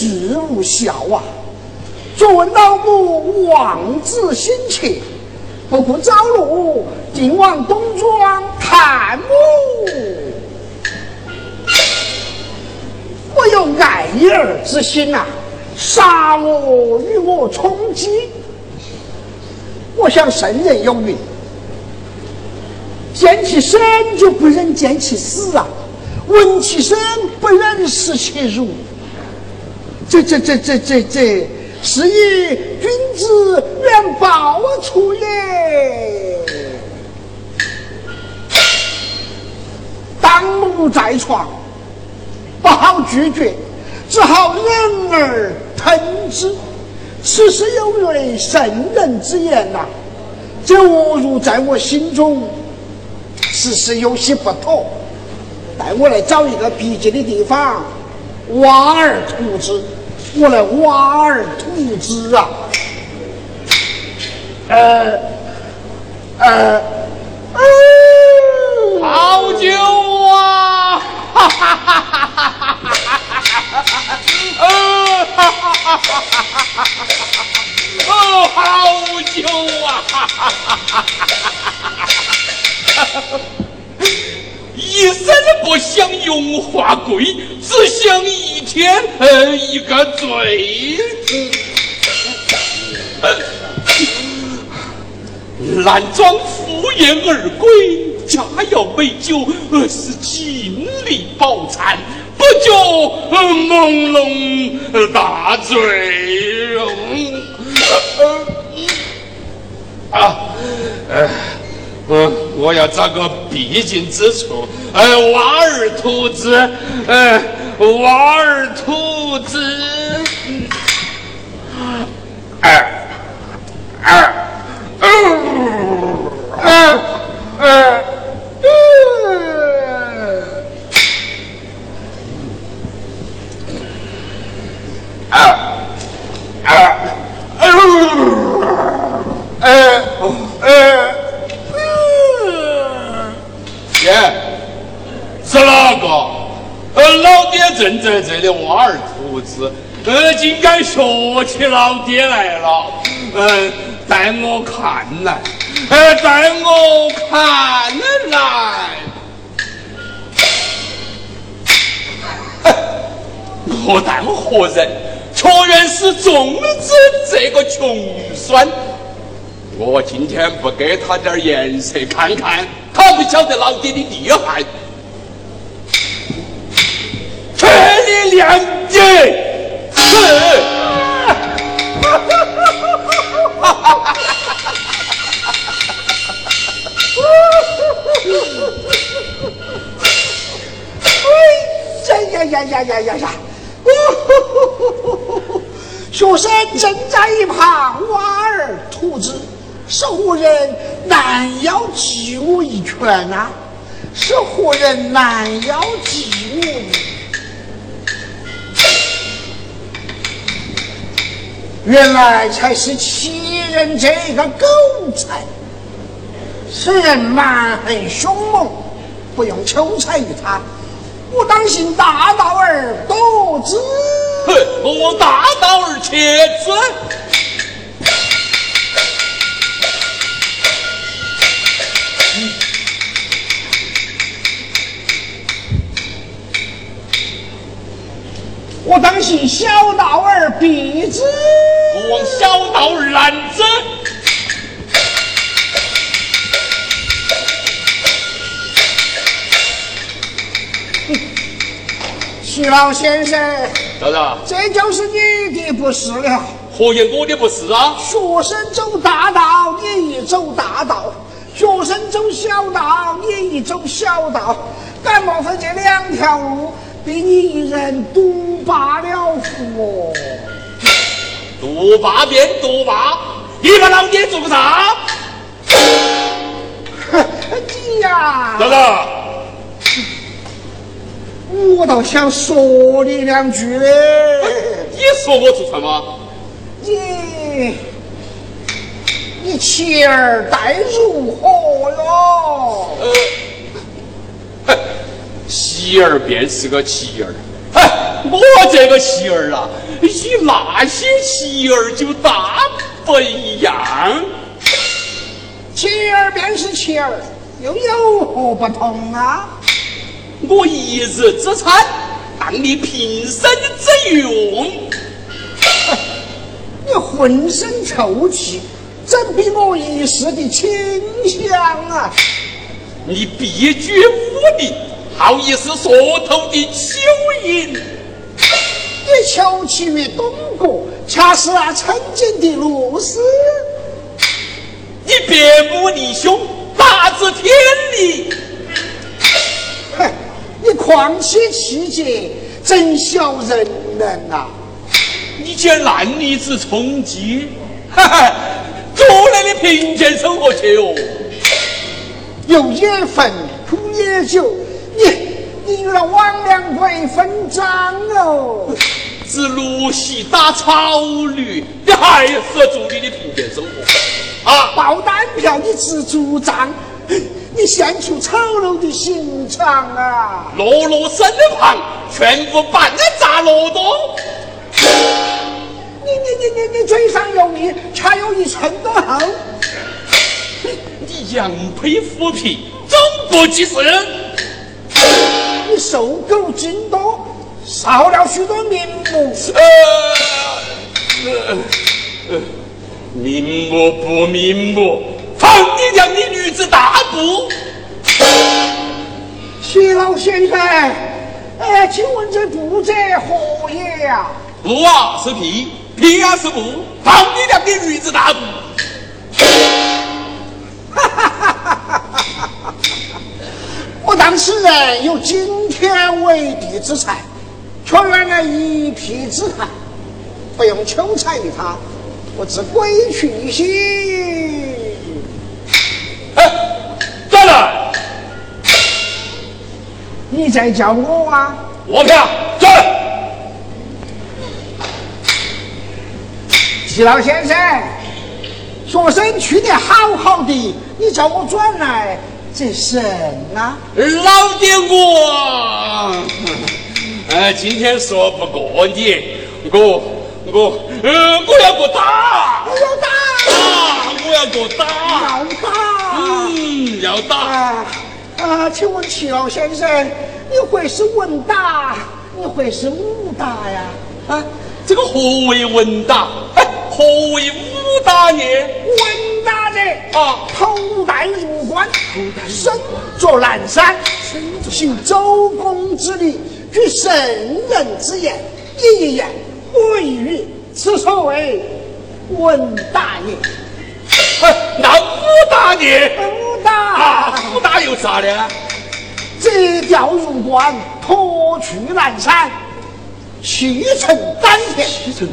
女子无效啊！昨闻老母望子心切，不顾朝露，竟往东庄探母。我有爱儿之心呐！杀我与我充饥，我想圣人有云：见其生就不忍见其死啊，闻其声不忍视其辱。这这这这这这，是以君子远报出也。当母在床，不好拒绝，只好忍而。吞之，此事有违圣人之言呐，这侮辱在我心中，此事有些不妥。待我来找一个僻静的地方，挖而图之。我来挖而图之啊！呃，呃，好酒啊！哈哈哈哈哈哈哈哈哈！哦，好酒啊！一生不想荣华贵，只想一一天一个醉。男装赴宴而归，佳肴美酒而是尽力饱餐。不觉朦胧大醉，啊，我我要找个必经之处，呃，挖而图之，呃，玩兔子，二二二，二二二，二二二，二二二，二二二，二二二，二二二，二，我老爹。正在这里挖耳兔子，呃，竟敢学起老爹来了，嗯，带我看来，呃，带我看来，我当何人？却原是粽子这个穷酸。我今天不给他点颜色看看，他不晓得老爹的厉害。你两句是，哎呀呀呀呀呀呀！学生正在一旁挖耳图之，是何人拦腰击我一拳呐？是何人拦腰击原来才是欺人这个狗才！此人蛮横凶猛，不用求财于他，我当行大道而夺之。哼，我大道而切之。我当行小道而避之，我往小道而拦之。徐老先生。啥子？这就是你的不是了。何言我的不是啊？学生走大道，你一走大道；学生走小道，你一走小道。敢莫非这两条路被你一人独霸了福？独霸便独霸，你把老爹做个啥？你呀，啥子？我倒想说你两句嘞。你说我做什么？你你妻儿待如何哟？呃，哼，妻儿便是个妻儿，哎，我这个妻儿啊，与那些妻儿就大不一样。妻儿便是妻儿，又有何不同啊？我一日之餐，当你平生之用。你浑身臭气，怎比我一世的清香啊？你必居武林，好意思说头的蚯蚓？你瞧其于东国，恰是那曾经的罗斯。你别母立兄，大治天理。哼，你旷期气节，真小人能啊！你捡烂泥子充饥，哈哈，多来的贫贱生活去哦。有野坟，苦野酒，你你与那王良贵分赃哦。只芦席打草驴，你还是做你的贫贱生活啊！报单票你只主张，你献出丑陋的刑场啊！落落身旁，全部半扎罗多。你你你你你嘴上有蜜，却有一寸多厚。你羊胚虎皮，总不及世。你瘦狗精多，少了许多名目。呃呃呃，名目不名目，放你娘的驴子大步！谢老先生，哎，请问这步者何也呀？步啊是屁，屁啊是步，放你娘的驴子大步！我当此人有惊天为地之才，却原来一匹之寒，不用求财于他，我自归去兮。哎，转来，你在叫我啊？我票转来。齐老先生，学生去的好好的，你叫我转来，这甚啊？老爹我，呃，今天说不过你，我我呃我要过打，我要打，打，我要过打，要打。嗯，要打。啊啊，请问齐老先生，你会是文打，你会是武打呀？啊，这个何为文打？哎，何为武打呢？文啊头戴入关，身着蓝衫，行周公之礼，举圣人之言，你一言我一语，此所谓文打也。哎，那武大爷？武大啊，武大有啥的？折掉入关，脱去蓝衫，气沉丹田，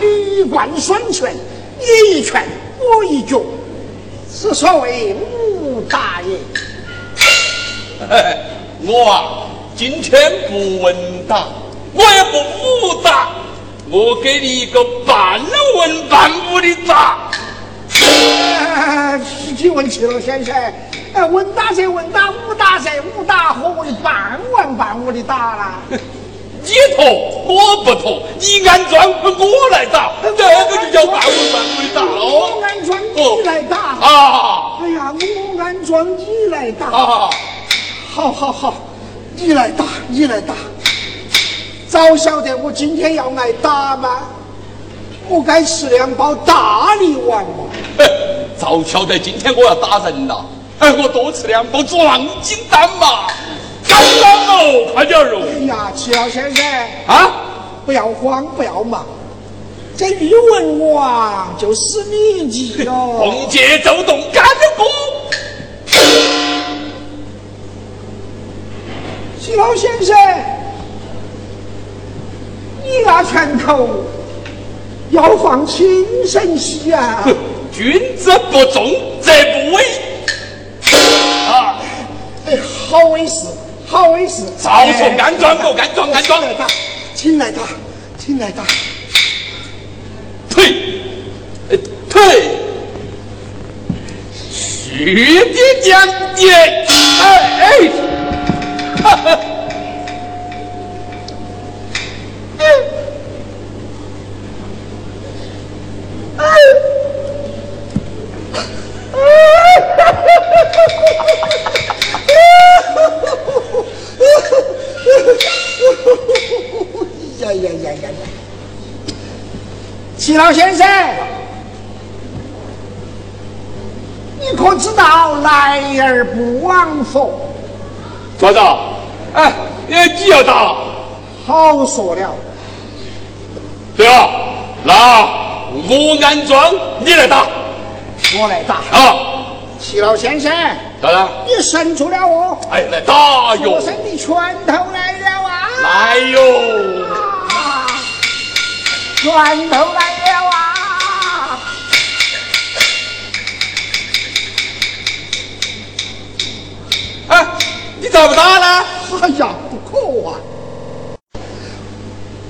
羽贯双拳，你一拳我一脚，此所谓武打也。哎，我啊，今天不文打，我也不武打，我给你一个半文半武的打。呃，请问齐老先生，呃，文打谁文打，武打谁武打，何为半文半武的打啦？你脱，我不脱，你安装我来打，这个就叫半文半武的打我哦。安装你来打。啊哎呀，我安装你来打。啊！好好好，你来打，你来打。早晓得我今天要挨打吗？我该吃两包大力丸嘛。嘿早晓得今天我要打人了，哎，我多吃两包壮筋丹嘛。干了哦，快点哦！哎呀，齐老先生，啊，不要慌，不要忙。这宇文王就是你记哦。红姐走动，干着歌。徐老先生，你那拳头要放轻神些啊！君子不重则不威。啊，哎，好威势，好威势！早说安装不安装，安装来打，请来打，请来打。退，退！徐的将军，哎哎，哈哈，嗯，哎，哈哈哈呀呀呀呀呀！齐老先生，你可知道来而不往否？抓着，哎，你要打？好说了。对啊，那我安装，你来打。我来打。啊，齐老先生，咋了。你伸出了哦。哎，来打哟！我伸的拳头来了啊！来哟！拳头来你咋不打呢？哎呀，不可啊！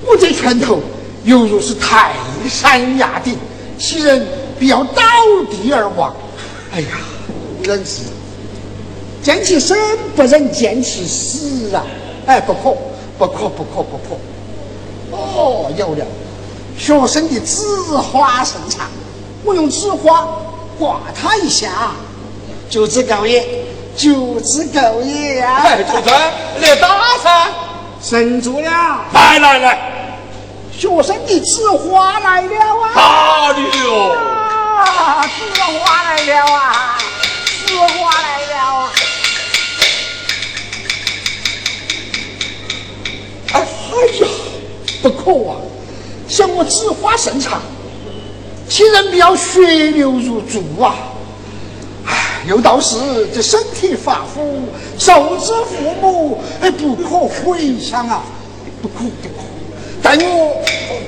我这拳头犹如是泰山压顶，其人必要倒地而亡。哎呀，人是见其生不忍见其死啊！哎，不可，不可，不可，不可！哦，有了。学生的纸花甚长，我用纸花挂他一下，就此够也，就此够也呀！哎，秋春，来打噻！神住了！来来来，学生的纸花来了啊！打你哟！纸花来了啊！纸花来了啊！哎呀，不可啊！像我纸花神场，其人不要血流如注啊！唉，又道是这身体发肤，受之父母，哎，不可回想啊！不可不可！待我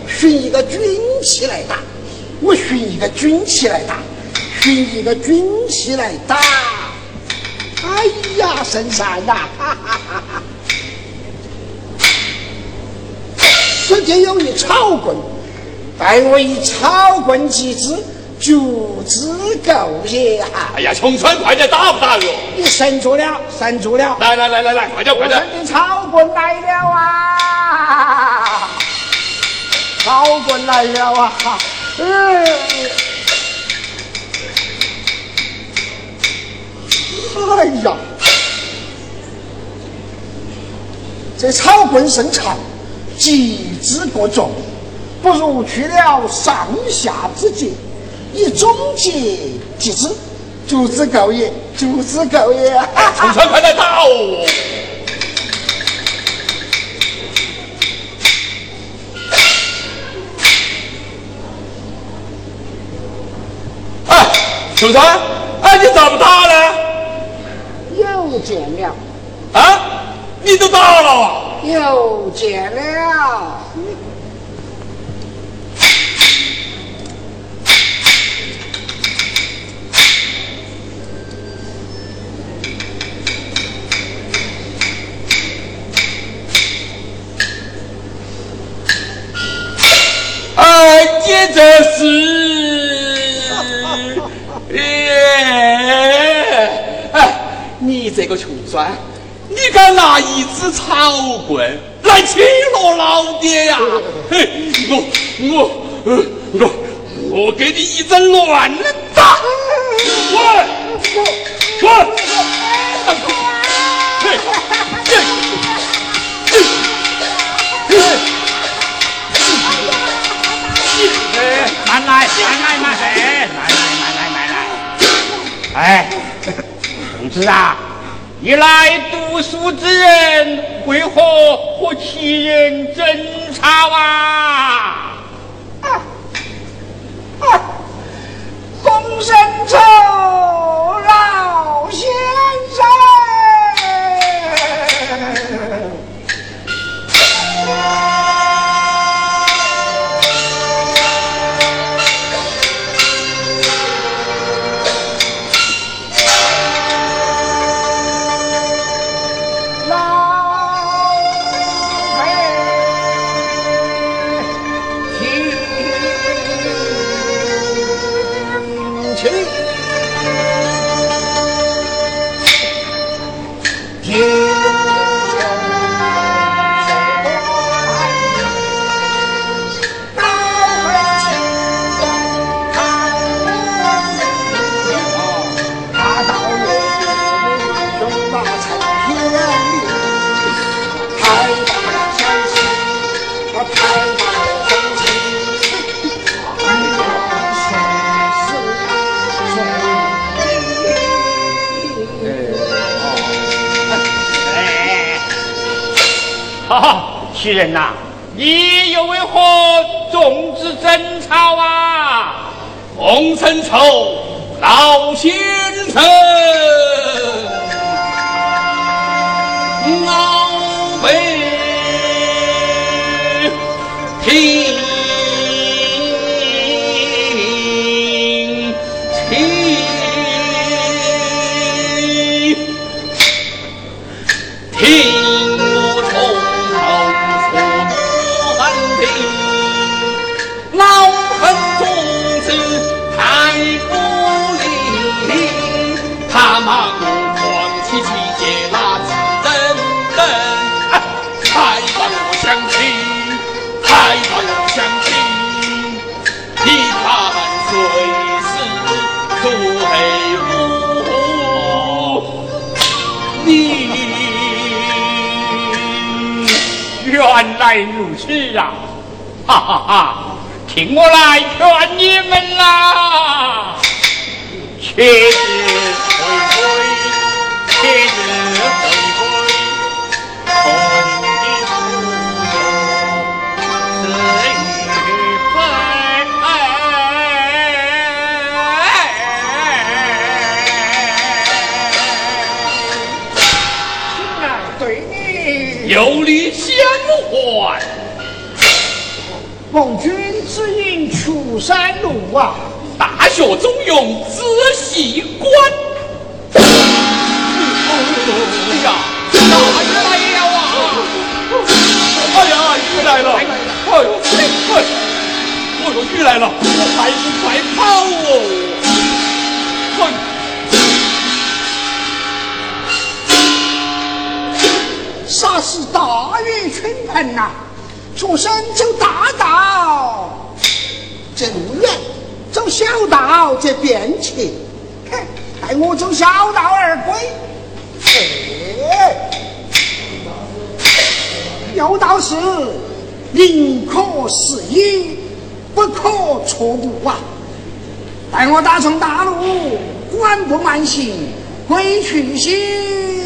寻一个军器来打，我寻一个军器来打，寻一个军器来打！哎呀，神山呐！哈哈哈哈此间有一草棍，待我以草棍击之，就之够也。哎呀，穷川，快点打不打哟？你神住了，神住了。来来来来来，快点快点！我的草棍来了啊！草棍来了啊！嗯。哎呀，这草棍甚长。几之过重，不如去了上下之节，以中节击之，就此够也，就此够也。冲川快来打哦！哎，秋川，哎，你咋不打呢？又见了。啊，你都打了啊？又见了，个穷酸！你敢拿一支草棍来欺负老爹呀？嘿，我我我我给你一阵乱打！滚滚！嘿，嘿，嘿，慢来，慢来，慢来，慢来，慢来，慢来！哎，同志啊！一来读书之人，为何和其人争吵啊！公孙丑，老先生。屈人呐，你又为何纵止争吵啊？红尘愁，老先生，原来如此啊！哈哈哈！听我来劝你们啦，且日回归，且日奉君之引出山路啊，大学中用仔细观。哎呀，大雨来了啊！哎呀，雨来了！哎呦，哎，哎呦，雨来了，我还不快跑哦！啥是大雨倾盆呐？出生就大道，这路远；走小道这便捷。哼，待我走小道而归。哎，有道是：宁可失意，不可错步啊！待我打从大路，缓步慢行，归去兮。